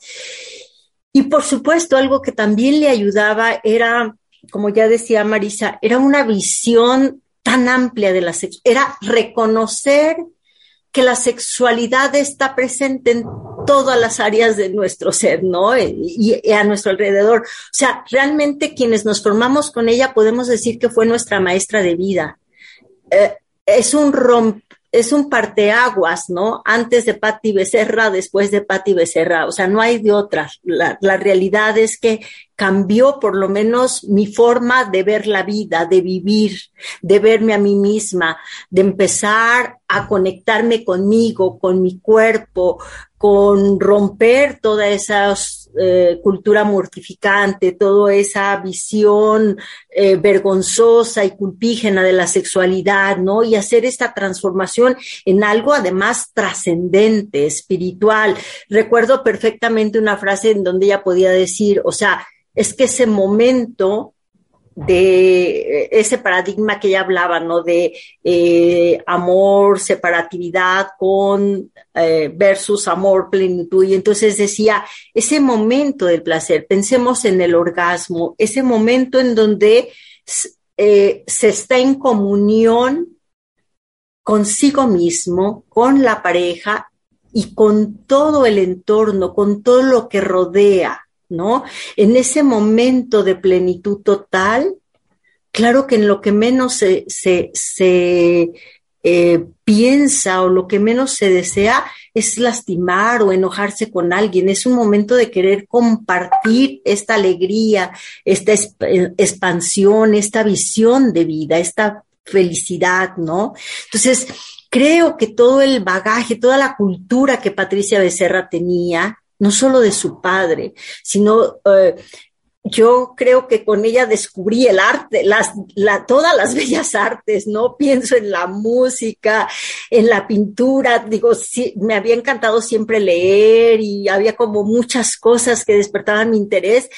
Y por supuesto, algo que también le ayudaba era, como ya decía Marisa, era una visión tan amplia de la sexualidad, era reconocer que la sexualidad está presente en todas las áreas de nuestro ser, ¿no? Y, a nuestro alrededor. O sea, realmente quienes nos formamos con ella podemos decir que fue nuestra maestra de vida. Eh, es un romp es un parteaguas, ¿no? Antes de Patti Becerra, después de Patti Becerra, o sea, no hay de otra. La, la, realidad es que cambió por lo menos mi forma de ver la vida, de vivir, de verme a mí misma, de empezar a conectarme conmigo, con mi cuerpo, con romper todas esas eh, cultura mortificante, toda esa visión eh, vergonzosa y culpígena de la sexualidad, ¿no? Y hacer esta transformación en algo además trascendente, espiritual. Recuerdo perfectamente una frase en donde ella podía decir, o sea, es que ese momento de ese paradigma que ella hablaba, ¿no? De eh, amor, separatividad con eh, versus amor, plenitud. Y entonces decía, ese momento del placer, pensemos en el orgasmo, ese momento en donde eh, se está en comunión consigo mismo, con la pareja y con todo el entorno, con todo lo que rodea. ¿No? En ese momento de plenitud total, claro que en lo que menos se, se, eh, piensa o lo que menos se desea es lastimar o enojarse con alguien. Es un momento de querer compartir esta alegría, esta eh, expansión, esta visión de vida, esta felicidad, ¿no? Entonces, creo que todo el bagaje, toda la cultura que Patricia Becerra tenía, no solo de su padre, sino eh, yo creo que con ella descubrí el arte, las, la, todas las bellas artes, ¿no? Pienso en la música, en la pintura, digo, sí, me había encantado siempre leer y había como muchas cosas que despertaban mi interés,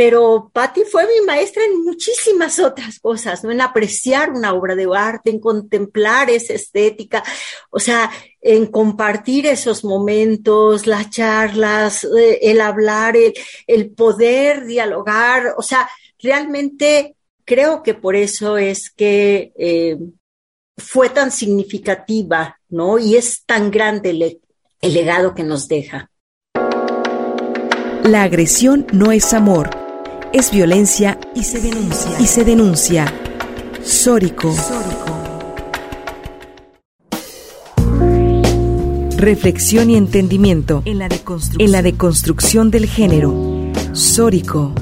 pero Patti fue mi maestra en muchísimas otras cosas, ¿no? En apreciar una obra de arte, en contemplar esa estética, o sea, en compartir esos momentos, las charlas, eh, el hablar, el, poder dialogar, o sea, realmente creo que por eso es que eh, fue tan significativa, ¿no? Y es tan grande el legado que nos deja. La agresión no es amor es violencia y se denuncia. Y se denuncia. Sórico. Reflexión y entendimiento en la, en la deconstrucción del género. Sórico.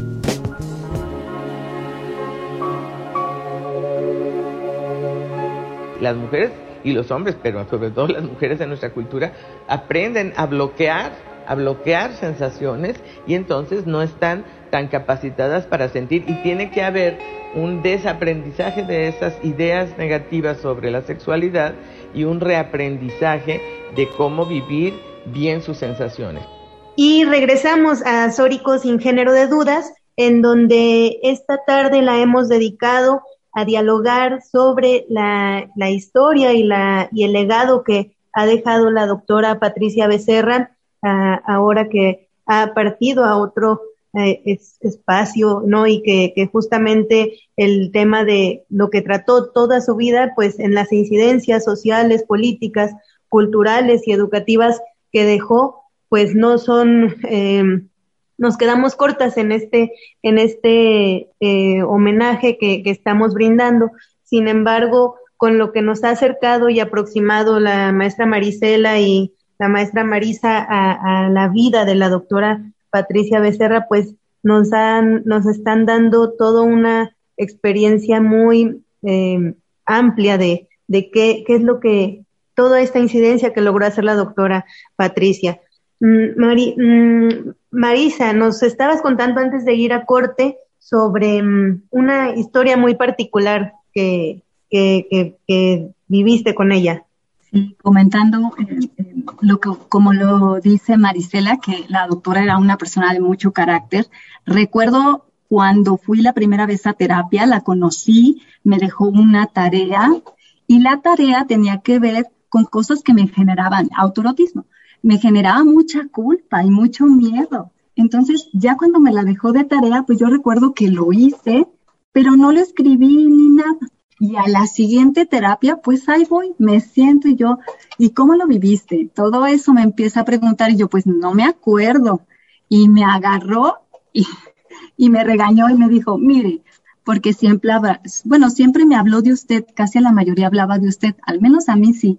Las mujeres y los hombres, pero sobre todo las mujeres de nuestra cultura, aprenden a bloquear, a bloquear sensaciones y entonces no están tan capacitadas para sentir y tiene que haber un desaprendizaje de esas ideas negativas sobre la sexualidad y un reaprendizaje de cómo vivir bien sus sensaciones. Y regresamos a Sórico sin género de dudas, en donde esta tarde la hemos dedicado a dialogar sobre la, la historia y, la, y el legado que ha dejado la doctora Patricia Becerra, ahora que ha partido a otro eh, espacio, ¿no? Y que, que, justamente el tema de lo que trató toda su vida, pues en las incidencias sociales, políticas, culturales y educativas que dejó, pues no son, eh, nos quedamos cortas en este, en este eh, homenaje que, que estamos brindando. Sin embargo, con lo que nos ha acercado y aproximado la maestra Marisela y la maestra Marisa a, a la vida de la doctora Patricia Becerra, pues nos, han, nos están dando toda una experiencia muy eh, amplia de, de qué, es lo que, toda esta incidencia que logró hacer la doctora Patricia. Mm, mm, Marisa, nos estabas contando antes de ir a corte sobre mm, una historia muy particular que viviste con ella. Sí, comentando eh, eh, lo que, como lo dice Marisela, que la doctora era una persona de mucho carácter. Recuerdo cuando fui la primera vez a terapia, la conocí, me dejó una tarea y la tarea tenía que ver con cosas que me generaban autorotismo. Me generaba mucha culpa y mucho miedo. Entonces, ya cuando me la dejó de tarea, pues yo recuerdo que lo hice, pero no lo escribí ni nada. Y a la siguiente terapia, pues ahí voy, me siento y yo, ¿y cómo lo viviste? Todo eso me empieza a preguntar y yo, pues no me acuerdo. Y me agarró y, y me regañó y me dijo, mire, porque siempre, bueno, siempre me habló de usted, casi la mayoría hablaba de usted, al menos a mí sí.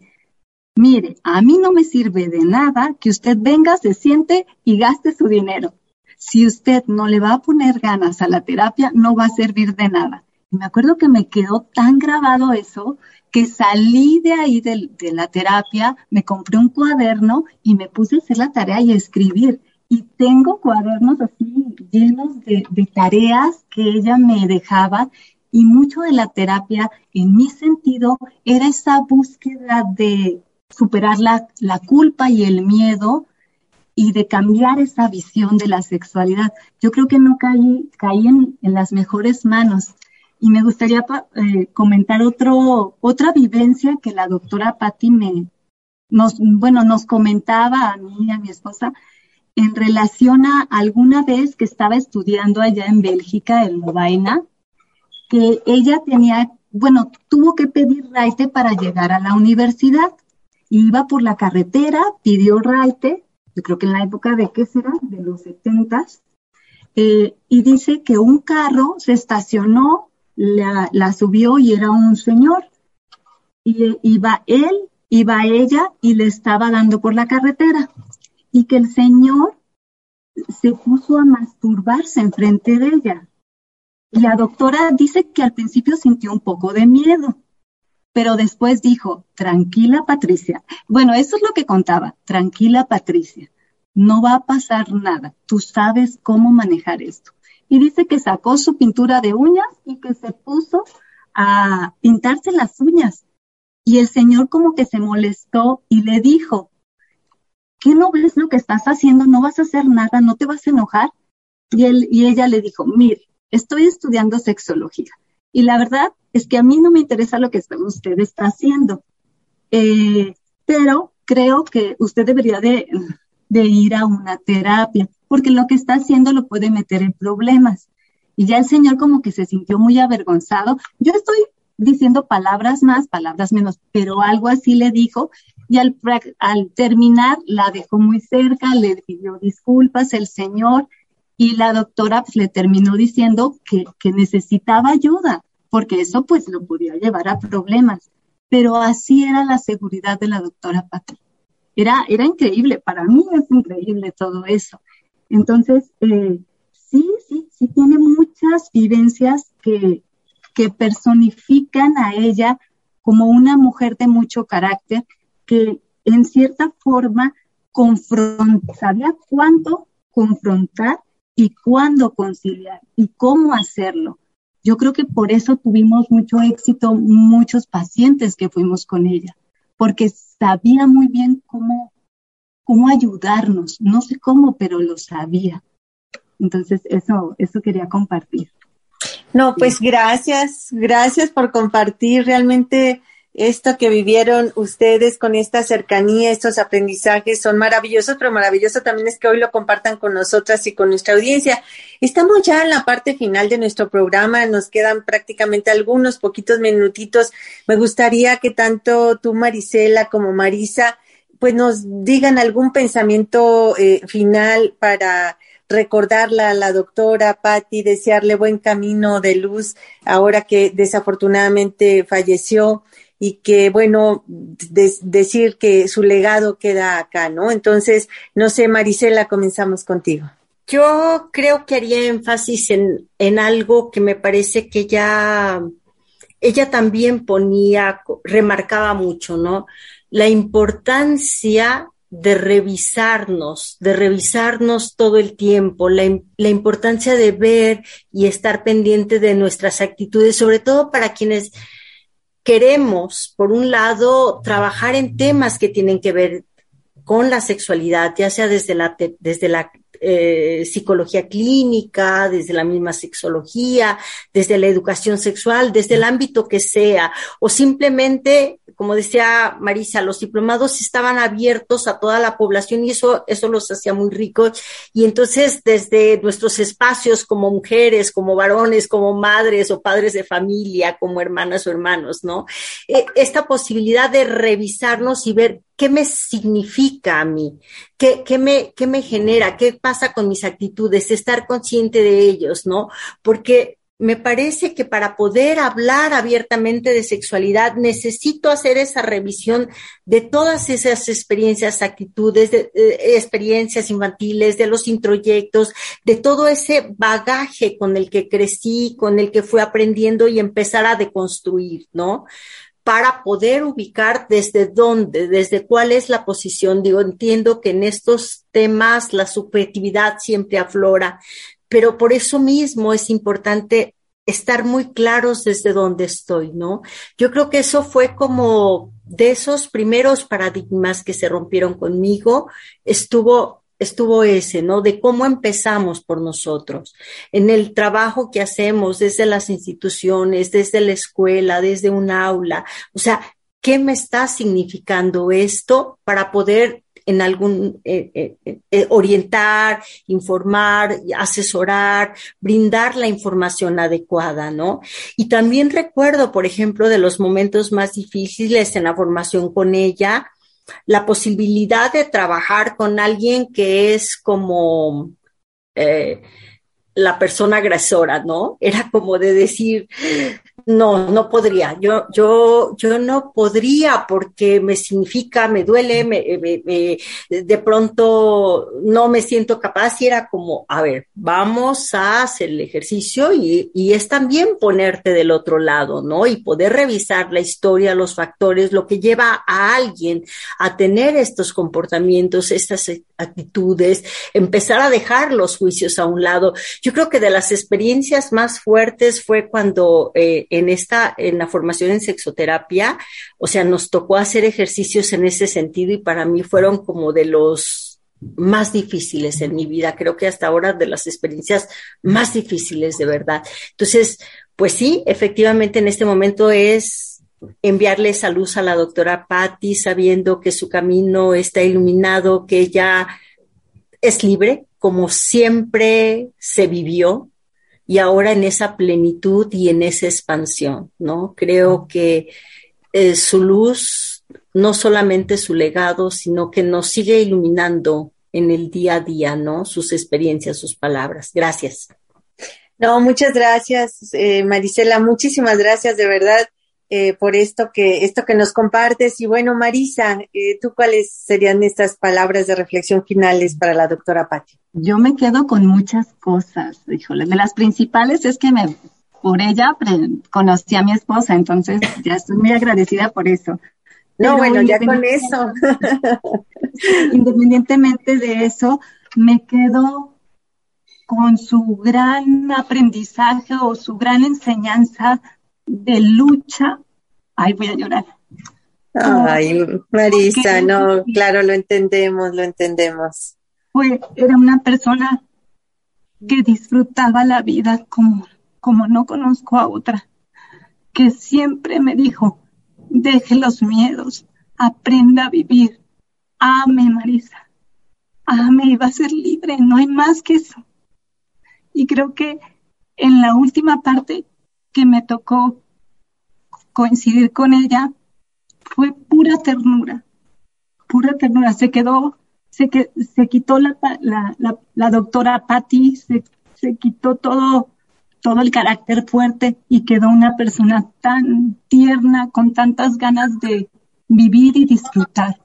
Mire, a mí no me sirve de nada que usted venga, se siente y gaste su dinero. Si usted no le va a poner ganas a la terapia, no va a servir de nada. Me acuerdo que me quedó tan grabado eso que salí de ahí de, la terapia, me compré un cuaderno y me puse a hacer la tarea y a escribir. y tengo cuadernos así llenos de, tareas que ella me dejaba y mucho de la terapia, en mi sentido, era esa búsqueda de superar la, culpa y el miedo y de cambiar esa visión de la sexualidad. Yo creo que no caí, caí en, las mejores manos. Y me gustaría eh, comentar otro, otra vivencia que la doctora Patti me, nos, bueno, nos comentaba a mí y a mi esposa, en relación a alguna vez que estaba estudiando allá en Bélgica, en Lovaina, que ella tenía, bueno, tuvo que pedir raite para llegar a la universidad. Iba por la carretera, pidió raite, yo creo que en la época de, ¿qué será? De los setentas, eh, y dice que un carro se estacionó, la, la subió y era un señor. Y iba él, iba ella y le estaba dando por la carretera y que el Señor se puso a masturbarse enfrente de ella. La doctora dice que al principio sintió un poco de miedo, pero después dijo, tranquila Patricia. Bueno, eso es lo que contaba, tranquila Patricia, no va a pasar nada, tú sabes cómo manejar esto. Y dice que sacó su pintura de uñas y que se puso a pintarse las uñas. Y el señor como que se molestó y le dijo, ¿qué no ves lo que estás haciendo? No vas a hacer nada, no te vas a enojar. Y, él, y ella le dijo, mire, estoy estudiando sexología y la verdad es que a mí no me interesa lo que usted está haciendo, eh, pero creo que usted debería de, de ir a una terapia porque lo que está haciendo lo puede meter en problemas. Y ya el señor como que se sintió muy avergonzado. Yo estoy diciendo palabras más, palabras menos, pero algo así le dijo y al, al terminar la dejó muy cerca, le pidió disculpas el señor y la doctora pues, le terminó diciendo que, que necesitaba ayuda, porque eso pues lo podía llevar a problemas. Pero así era la seguridad de la doctora Pati. Era, era increíble, para mí es increíble todo eso. Entonces, eh, sí, sí, sí tiene muchas vivencias que, que personifican a ella como una mujer de mucho carácter que en cierta forma sabía cuánto confrontar y cuándo conciliar y cómo hacerlo. Yo creo que por eso tuvimos mucho éxito muchos pacientes que fuimos con ella, porque sabía muy bien cómo, cómo ayudarnos. No sé cómo, pero lo sabía. Entonces, eso, eso quería compartir. No, pues gracias, gracias por compartir. Realmente esto que vivieron ustedes con esta cercanía, estos aprendizajes son maravillosos, pero maravilloso también es que hoy lo compartan con nosotras y con nuestra audiencia. Estamos ya en la parte final de nuestro programa, nos quedan prácticamente algunos poquitos minutitos. Me gustaría que tanto tú, Marisela, como Marisa, pues nos digan algún pensamiento eh, final para recordarla a la doctora Patti, desearle buen camino de luz ahora que desafortunadamente falleció y que, bueno, decir que su legado queda acá, ¿no? Entonces, no sé, Marisela, comenzamos contigo. Yo creo que haría énfasis en, en algo que me parece que ya ella también ponía, remarcaba mucho, ¿no? La importancia de revisarnos, de revisarnos todo el tiempo, la, la, importancia de ver y estar pendiente de nuestras actitudes, sobre todo para quienes queremos, por un lado, trabajar en temas que tienen que ver con la sexualidad, ya sea desde la, desde la eh, psicología clínica, desde la misma sexología, desde la educación sexual, desde el ámbito que sea, o simplemente, como decía Marisa, los diplomados estaban abiertos a toda la población y eso, eso los hacía muy ricos. Y entonces, desde nuestros espacios como mujeres, como varones, como madres o padres de familia, como hermanas o hermanos, ¿no? Eh, esta posibilidad de revisarnos y ver ¿qué me significa a mí? ¿Qué, me, ¿Qué me genera? ¿Qué pasa con mis actitudes? Estar consciente de ellos, ¿no? Porque me parece que para poder hablar abiertamente de sexualidad necesito hacer esa revisión de todas esas experiencias, actitudes, de, experiencias infantiles, de los introyectos, de todo ese bagaje con el que crecí, con el que fui aprendiendo y empezar a deconstruir, ¿no? Para poder ubicar desde dónde, desde cuál es la posición. Digo, entiendo que en estos temas la subjetividad siempre aflora, pero por eso mismo es importante estar muy claros desde dónde estoy, ¿no? Yo creo que eso fue como de esos primeros paradigmas que se rompieron conmigo, estuvo estuvo ese, ¿no? De cómo empezamos por nosotros, en el trabajo que hacemos desde las instituciones, desde la escuela, desde un aula. O sea, ¿qué me está significando esto para poder en algún eh, eh, eh, orientar, informar, asesorar, brindar la información adecuada, ¿no? Y también recuerdo, por ejemplo, de los momentos más difíciles en la formación con ella, la posibilidad de trabajar con alguien que es como la persona agresora, ¿no? Era como de decir, no, no podría. Yo, yo, yo no podría porque me significa, me duele, me, de pronto no me siento capaz y era como, a ver, vamos a hacer el ejercicio y, y es también ponerte del otro lado, ¿no? Y poder revisar la historia, los factores, lo que lleva a alguien a tener estos comportamientos, estas actitudes, empezar a dejar los juicios a un lado. Yo creo que de las experiencias más fuertes fue cuando eh, en esta, en la formación en sexoterapia, o sea, nos tocó hacer ejercicios en ese sentido y para mí fueron como de los más difíciles en mi vida, creo que hasta ahora de las experiencias más difíciles de verdad. Entonces, pues sí, efectivamente en este momento es enviarle esa luz a la doctora Patti, sabiendo que su camino está iluminado, que ella es libre, como siempre se vivió, y ahora en esa plenitud y en esa expansión, ¿no? Creo que eh, su luz, no solamente su legado, sino que nos sigue iluminando en el día a día, ¿no? Sus experiencias, sus palabras. Gracias. No, muchas gracias, eh, Marisela, muchísimas gracias, de verdad. Eh, por esto que, esto que nos compartes. Y bueno, Marisa, eh, ¿tú cuáles serían estas palabras de reflexión finales para la doctora Patti? Yo me quedo con muchas cosas, híjole. De las principales es que me, por ella conocí a mi esposa, entonces ya estoy muy agradecida por eso. No, bueno, ya con eso. independientemente de eso, me quedo con su gran aprendizaje o su gran enseñanza de lucha. Ay, voy a llorar. Ay, Marisa, no, claro, lo entendemos, lo entendemos. Fue, era una persona que disfrutaba la vida como, como no conozco a otra, que siempre me dijo, deje los miedos, aprenda a vivir, ame Marisa, ame y va a ser libre, no hay más que eso. Y creo que en la última parte que me tocó coincidir con ella fue pura ternura, pura ternura. Se quedó, se, que, se quitó la, la, la, doctora Patty, se, se quitó todo, todo el carácter fuerte y quedó una persona tan tierna, con tantas ganas de vivir y disfrutar.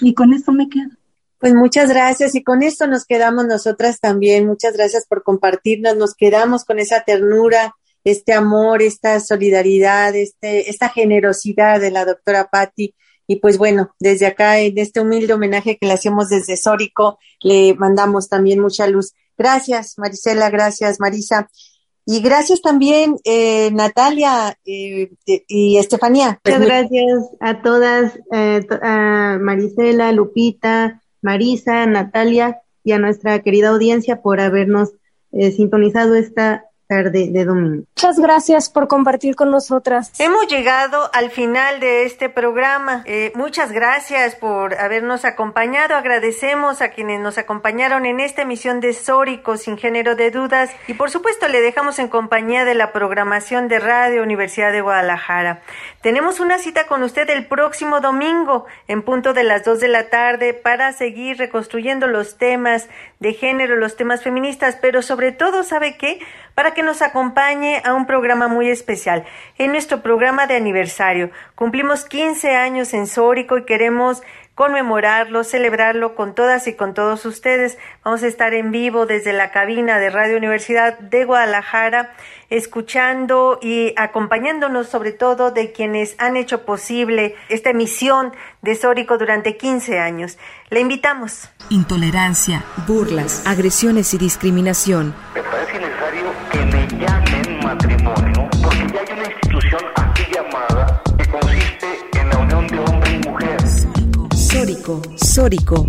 Y con eso me quedo. Pues muchas gracias y con esto nos quedamos nosotras también. Muchas gracias por compartirnos. Nos quedamos con esa ternura, este amor, esta solidaridad, este, esta generosidad de la doctora Patti. Y pues bueno, desde acá, en este humilde homenaje que le hacemos desde Sórico, le mandamos también mucha luz. Gracias, Marisela, gracias, Marisa. Y gracias también, eh, Natalia eh, y Estefanía. Muchas gracias a todas, eh, a Marisela, Lupita, Marisa, Natalia y a nuestra querida audiencia por habernos sintonizado esta tarde de domingo. Muchas gracias por compartir con nosotras. Hemos llegado al final de este programa. Eh, muchas gracias por habernos acompañado. Agradecemos a quienes nos acompañaron en esta emisión de Sórico sin género de dudas y por supuesto le dejamos en compañía de la programación de Radio Universidad de Guadalajara. Tenemos una cita con usted el próximo domingo en punto de las dos de la tarde para seguir reconstruyendo los temas de género, los temas feministas, pero sobre todo, ¿sabe qué? Para que nos acompañe a un programa muy especial. En nuestro programa de aniversario cumplimos 15 años en Sórico y queremos conmemorarlo, celebrarlo con todas y con todos ustedes. Vamos a estar en vivo desde la cabina de Radio Universidad de Guadalajara, escuchando y acompañándonos sobre todo de quienes han hecho posible esta emisión de Sórico durante 15 años. Le invitamos. Intolerancia, burlas, agresiones y discriminación. Me parece necesario que me llamen matrimonio porque ya hay una institución así llamada que consiste en la unión de hombre y mujer. Sórico, Sórico,